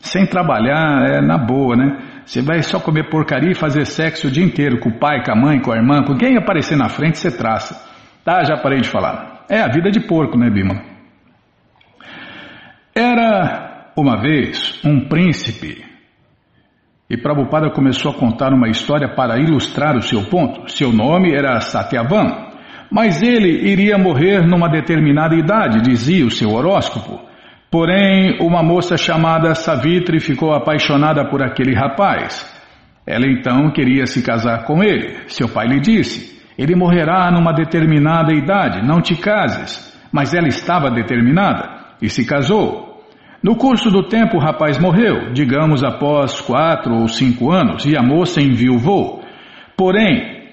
Sem trabalhar, é na boa, né? Você vai só comer porcaria e fazer sexo o dia inteiro com o pai, com a mãe, com a irmã, com quem aparecer na frente você traça. Tá, já parei de falar. É a vida de porco, né, Bima? Era uma vez um príncipe e Prabhupada começou a contar uma história para ilustrar o seu ponto. Seu nome era Satyavan, mas ele iria morrer numa determinada idade, dizia o seu horóscopo. Porém, uma moça chamada Savitri ficou apaixonada por aquele rapaz. Ela então queria se casar com ele. Seu pai lhe disse: Ele morrerá numa determinada idade, não te cases. Mas ela estava determinada e se casou. No curso do tempo, o rapaz morreu, digamos após quatro ou cinco anos, e a moça enviuvou. Porém,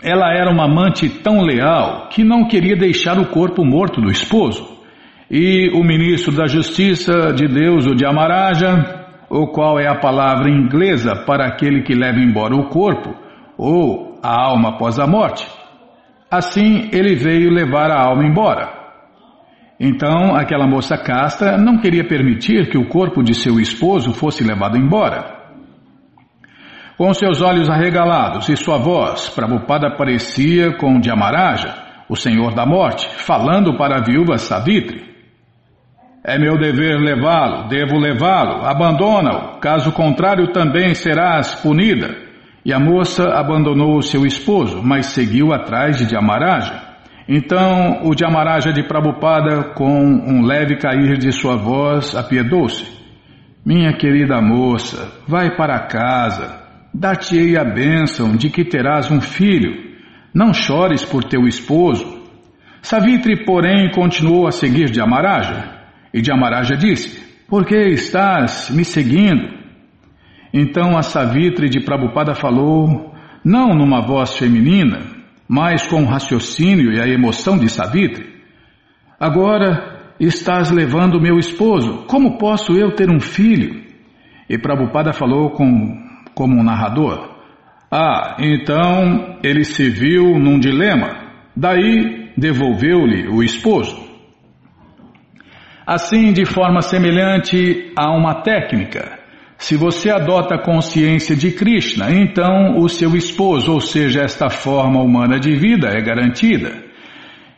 ela era uma amante tão leal que não queria deixar o corpo morto do esposo. E o ministro da Justiça de Deus, o de Amaraja, o qual é a palavra inglesa para aquele que leva embora o corpo, ou a alma após a morte, assim ele veio levar a alma embora. Então, aquela moça casta não queria permitir que o corpo de seu esposo fosse levado embora. Com seus olhos arregalados e sua voz, Prabhupada parecia com Dhyamaraja, o Senhor da Morte, falando para a viúva Savitri. É meu dever levá-lo, devo levá-lo, abandona-o, caso contrário também serás punida. E a moça abandonou seu esposo, mas seguiu atrás de Dhyamaraja. Então o Dhyamaraja de Prabhupada, com um leve cair de sua voz, apiedou-se. Minha querida moça, vai para casa, dá-te-ei a bênção de que terás um filho. Não chores por teu esposo. Savitri, porém, continuou a seguir Dhyamaraja. E Dhyamaraja disse, por que estás me seguindo? Então a Savitri de Prabhupada falou, não numa voz feminina, mas com o raciocínio e a emoção de Savitri. Agora estás levando meu esposo, como posso eu ter um filho? E Prabhupada falou com, como um narrador. Ah, então ele se viu num dilema, daí devolveu-lhe o esposo. Assim, de forma semelhante a uma técnica, se você adota a consciência de Krishna, então o seu esposo, ou seja, esta forma humana de vida, é garantida.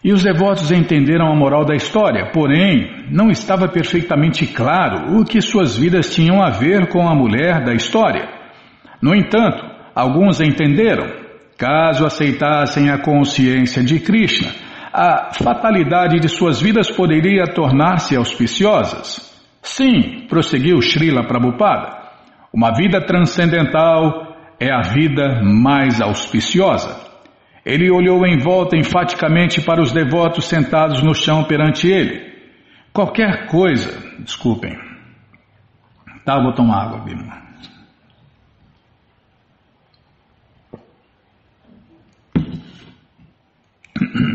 E os devotos entenderam a moral da história, porém, não estava perfeitamente claro o que suas vidas tinham a ver com a mulher da história. No entanto, alguns entenderam. Caso aceitassem a consciência de Krishna, a fatalidade de suas vidas poderia tornar-se auspiciosas. Sim, prosseguiu Srila Prabhupada, uma vida transcendental é a vida mais auspiciosa. Ele olhou em volta enfaticamente para os devotos sentados no chão perante ele. Qualquer coisa, desculpem. Tá, vou tomar água, Bima.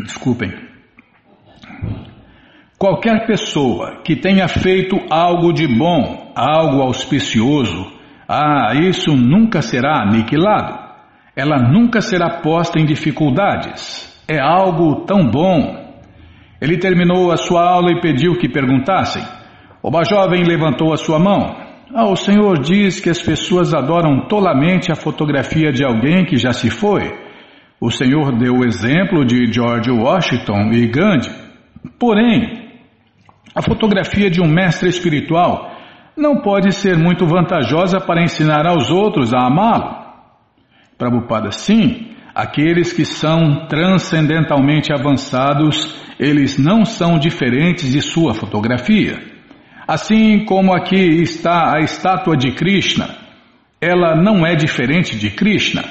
Desculpem. Qualquer pessoa que tenha feito algo de bom, algo auspicioso, ah, isso nunca será aniquilado. Ela nunca será posta em dificuldades. É algo tão bom. Ele terminou a sua aula e pediu que perguntassem. O jovem levantou a sua mão. Ah, o Senhor diz que as pessoas adoram tolamente a fotografia de alguém que já se foi. O Senhor deu o exemplo de George Washington e Gandhi. Porém, a fotografia de um mestre espiritual não pode ser muito vantajosa para ensinar aos outros a amá-lo. Prabhupada, sim, aqueles que são transcendentalmente avançados, eles não são diferentes de sua fotografia. Assim como aqui está a estátua de Krishna, ela não é diferente de Krishna.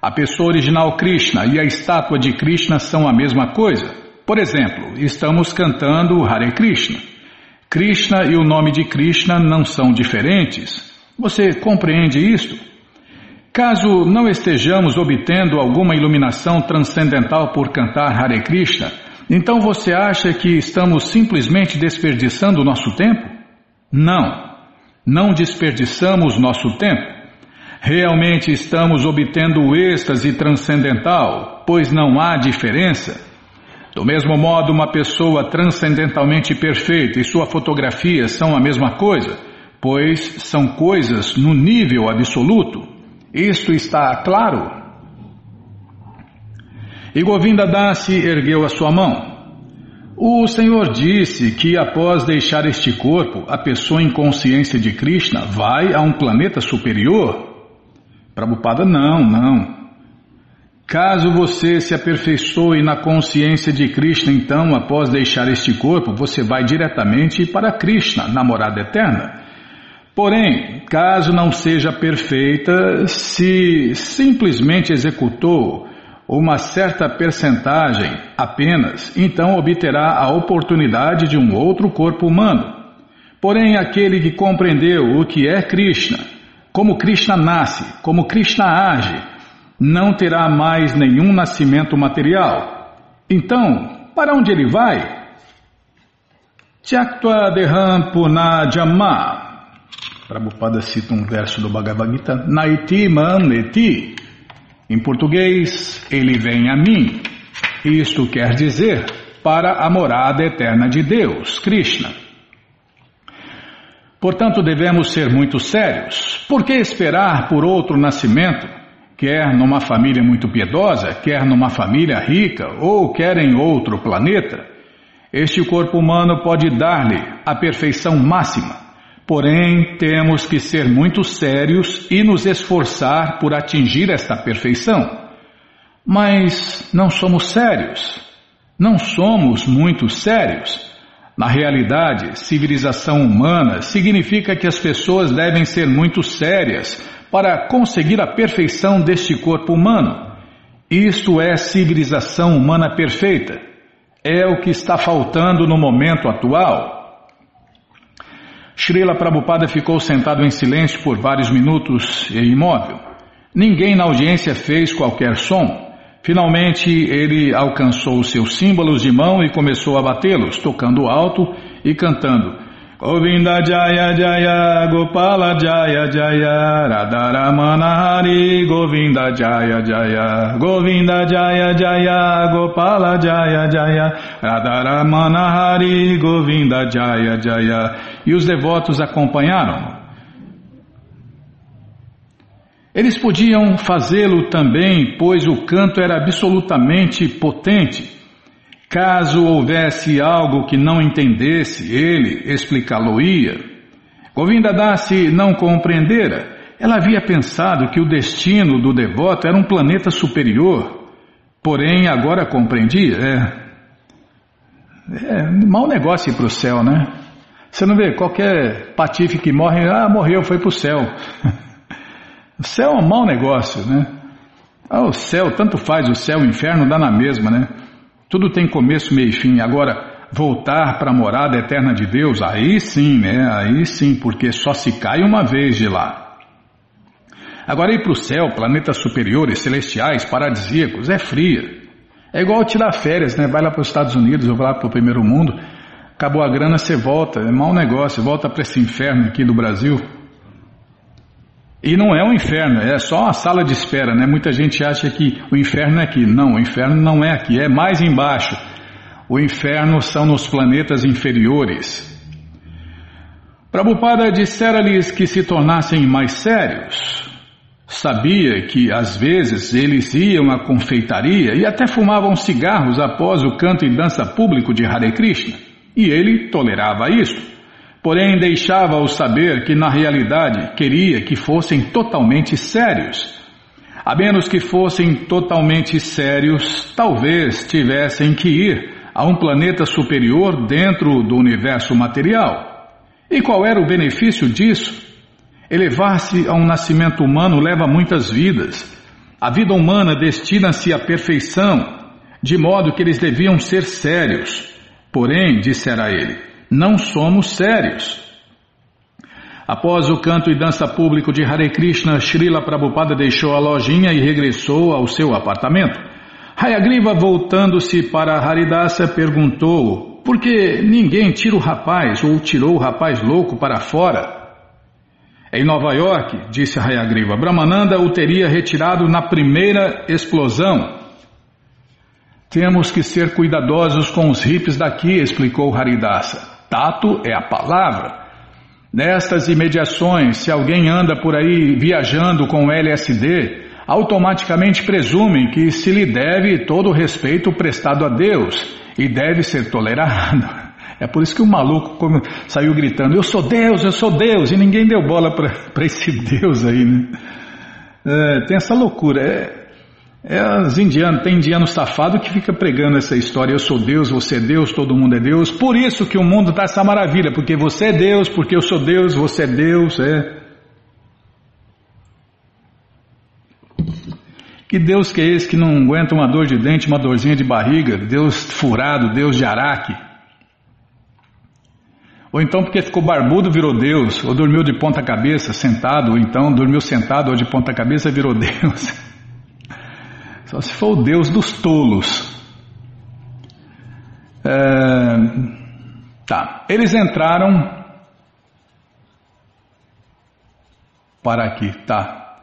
A pessoa original Krishna e a estátua de Krishna são a mesma coisa. Por exemplo, estamos cantando Hare Krishna. Krishna e o nome de Krishna não são diferentes. Você compreende isto? Caso não estejamos obtendo alguma iluminação transcendental por cantar Hare Krishna, então você acha que estamos simplesmente desperdiçando nosso tempo? Não, não desperdiçamos nosso tempo. Realmente estamos obtendo o êxtase transcendental, pois não há diferença. Do mesmo modo, uma pessoa transcendentalmente perfeita e sua fotografia são a mesma coisa, pois são coisas no nível absoluto. Isto está claro? E Govinda Dasi ergueu a sua mão. O Senhor disse que após deixar este corpo, a pessoa em consciência de Krishna vai a um planeta superior? Prabhupada, não, não. Caso você se aperfeiçoe na consciência de Krishna, então, após deixar este corpo, você vai diretamente para Krishna, namorada eterna. Porém, caso não seja perfeita, se simplesmente executou uma certa percentagem apenas, então obterá a oportunidade de um outro corpo humano. Porém, aquele que compreendeu o que é Krishna, como Krishna nasce, como Krishna age, não terá mais nenhum nascimento material. Então, para onde ele vai? Tyaktva Deham Punajama. Prabhupada cita um verso do Bhagavad Gita. Naiti Maneti. Em português, ele vem a mim. Isto quer dizer para a morada eterna de Deus, Krishna. Portanto, devemos ser muito sérios. Por que esperar por outro nascimento? Quer numa família muito piedosa, quer numa família rica ou quer em outro planeta, este corpo humano pode dar-lhe a perfeição máxima. Porém, temos que ser muito sérios e nos esforçar por atingir esta perfeição. Mas não somos sérios. Não somos muito sérios. Na realidade, civilização humana significa que as pessoas devem ser muito sérias para conseguir a perfeição deste corpo humano. Isto é civilização humana perfeita. É o que está faltando no momento atual. Srila Prabhupada ficou sentado em silêncio por vários minutos e imóvel. Ninguém na audiência fez qualquer som. Finalmente ele alcançou seus símbolos de mão e começou a batê-los, tocando alto e cantando Govinda Jaya Jaya Gopala Jaya Jaya Radharamana Hari Govinda Jaya Jaya Govinda Jaya Jaya Gopala Jaya Jaya Radharamana Hari Govinda Jaya Jaya E os devotos acompanharam. Eles podiam fazê-lo também, pois o canto era absolutamente potente. Caso houvesse algo que não entendesse, ele explicá-lo-ia. Govinda Dasi não compreendera. Ela havia pensado que o destino do devoto era um planeta superior. Porém, agora compreendia. É, é mau negócio ir para o céu, né? Você não vê qualquer patife que morre, ah, morreu, foi para o céu. O céu é um mau negócio, né? Ah, o céu, tanto faz, o céu, o inferno dá na mesma, né? Tudo tem começo, meio e fim. Agora, voltar para a morada eterna de Deus, aí sim, né? Aí sim, porque só se cai uma vez de lá. Agora ir para o céu, planetas superiores, celestiais, paradisíacos, é fria. É igual tirar férias, né? Vai lá para os Estados Unidos ou vai lá para o primeiro mundo, acabou a grana, você volta. É mau negócio, volta para esse inferno aqui do Brasil. E não é um inferno, é só uma sala de espera, né? Muita gente acha que o inferno é aqui. Não, o inferno não é aqui, é mais embaixo. O inferno são nos planetas inferiores. Prabhupada dissera-lhes que se tornassem mais sérios. Sabia que às vezes eles iam à confeitaria e até fumavam cigarros após o canto e dança público de Hare Krishna, e ele tolerava isso. Porém, deixava-os saber que na realidade queria que fossem totalmente sérios. A menos que fossem totalmente sérios, talvez tivessem que ir a um planeta superior dentro do universo material. E qual era o benefício disso? Elevar-se a um nascimento humano leva muitas vidas. A vida humana destina-se à perfeição, de modo que eles deviam ser sérios. Porém, dissera ele, não somos sérios. Após o canto e dança público de Hare Krishna, Srila Prabhupada deixou a lojinha e regressou ao seu apartamento. Hayagriva, voltando-se para Haridasa, perguntou por que ninguém tira o rapaz ou tirou o rapaz louco para fora. Em Nova York, disse Hayagriva, Brahmananda o teria retirado na primeira explosão. Temos que ser cuidadosos com os hippies daqui, explicou Haridasa. Tato é a palavra. Nestas imediações, se alguém anda por aí viajando com LSD, automaticamente presumem que se lhe deve todo o respeito prestado a Deus e deve ser tolerado. É por isso que o maluco saiu gritando: Eu sou Deus, eu sou Deus, e ninguém deu bola para esse Deus aí, né? É, tem essa loucura. É, é indianos, tem indiano safado que fica pregando essa história: Eu sou Deus, você é Deus, todo mundo é Deus. Por isso que o mundo está essa maravilha, porque você é Deus, porque eu sou Deus, você é Deus, é. Que Deus que é esse que não aguenta uma dor de dente, uma dorzinha de barriga? Deus furado, Deus de araque. Ou então porque ficou barbudo virou Deus, ou dormiu de ponta cabeça sentado, ou então dormiu sentado ou de ponta cabeça virou Deus. Só se for o Deus dos tolos. É... Tá, eles entraram para aqui, tá.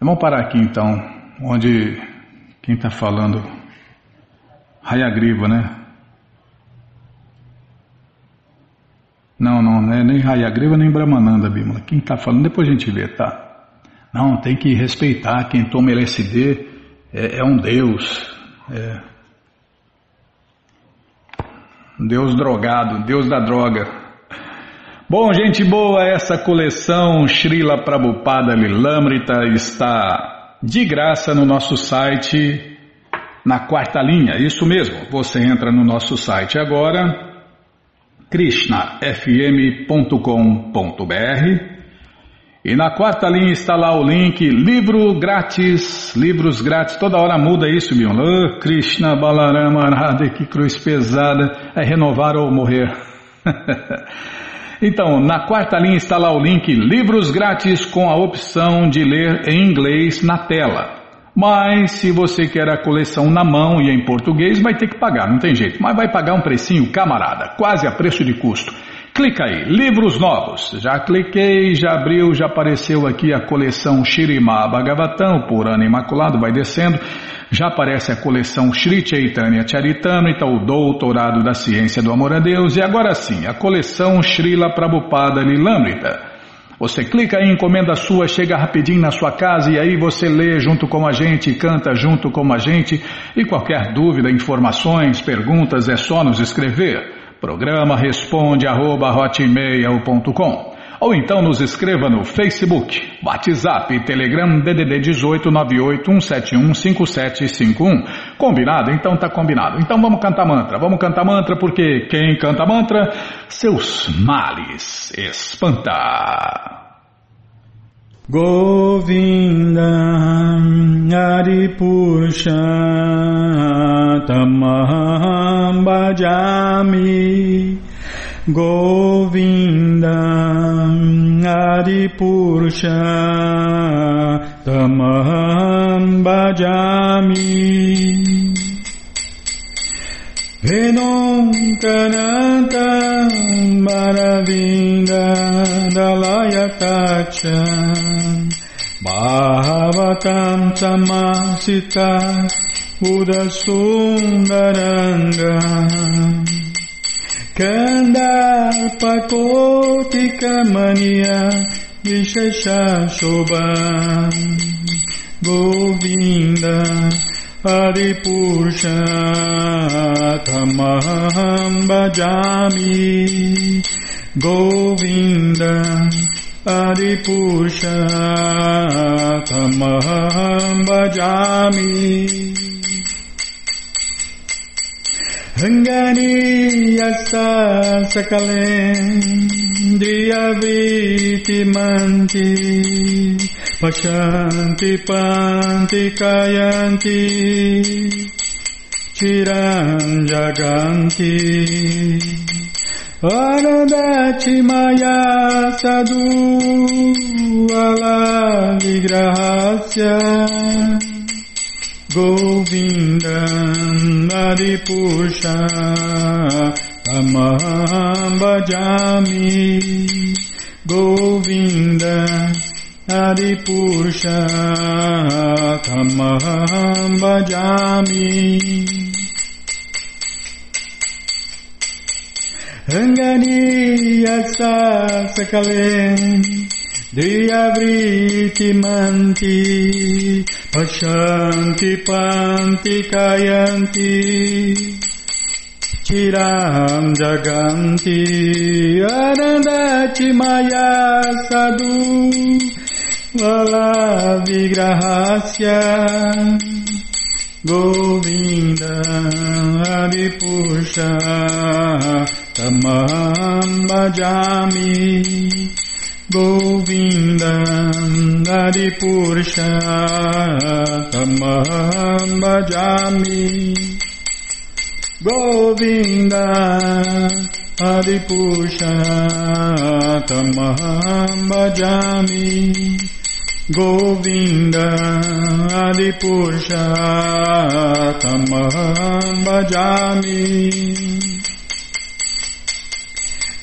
Vamos parar aqui então, onde quem está falando, Hayagriva, né? Não, não, não é nem Hayagreva nem Brahmananda, Bimala. Quem está falando, depois a gente vê, tá? Não, tem que respeitar. Quem toma LSD é, é um Deus. É. Deus drogado, Deus da droga. Bom, gente boa, essa coleção Srila Prabhupada Lilamrita está de graça no nosso site, na quarta linha. Isso mesmo, você entra no nosso site agora krishnafm.com.br e na quarta linha está lá o link livro grátis, livros grátis, toda hora muda isso, meu. Oh, Krishna Balarama Radha, que cruz pesada, é renovar ou morrer. então, na quarta linha está lá o link livros grátis com a opção de ler em inglês na tela. Mas se você quer a coleção na mão e em português, vai ter que pagar, não tem jeito. Mas vai pagar um precinho, camarada, quase a preço de custo. Clica aí, livros novos. Já cliquei, já abriu, já apareceu aqui a coleção Shirima Bhagavatam, por ano imaculado, vai descendo. Já aparece a coleção Shri Chaitanya Charitamrita, o doutorado da ciência do amor a Deus. E agora sim, a coleção Srila Prabhupada Lilamrita. Você clica aí, encomenda sua, chega rapidinho na sua casa e aí você lê junto com a gente, canta junto com a gente. E qualquer dúvida, informações, perguntas, é só nos escrever. Programa responde arroba, ou então nos escreva no Facebook, WhatsApp, Telegram, DDD 18 5751. Combinado? Então tá combinado. Então vamos cantar mantra. Vamos cantar mantra porque quem canta mantra, seus males espanta. Govinda Aripurusha Tamaham Bhajami Govinda Aripurusha Tamaham Bhajami Venonkanantam Maravinda Dalayatacha Bhavakantamasita Udasundaranga Kandarpa Kotikamania Vishashashoba Govinda Adipurcha Tamaham Bajami Govinda Govinda हरिपुरुषतमहं भजामि हङ्गनीयस्त सकलेन्द्रियवीतिमन्ति पशन्ति पान्ति कयन्ति चिरं जगन्ति Anandati maya sadhu ala Govinda Adipusha Tamaham bhajami Govinda Adipurusha Tamaham Bhajami Anganiyasa sakalem Diyavriti manti Pashanti panti kayanti tiram jaganti arandati maya sadhu Lala vigrahasya Govinda adipushah Tamam Govinda Adipusha Tamam Bhajami Govinda Adipusha Tamam Bhajami Govinda Adipurusha Tamaham Bhajami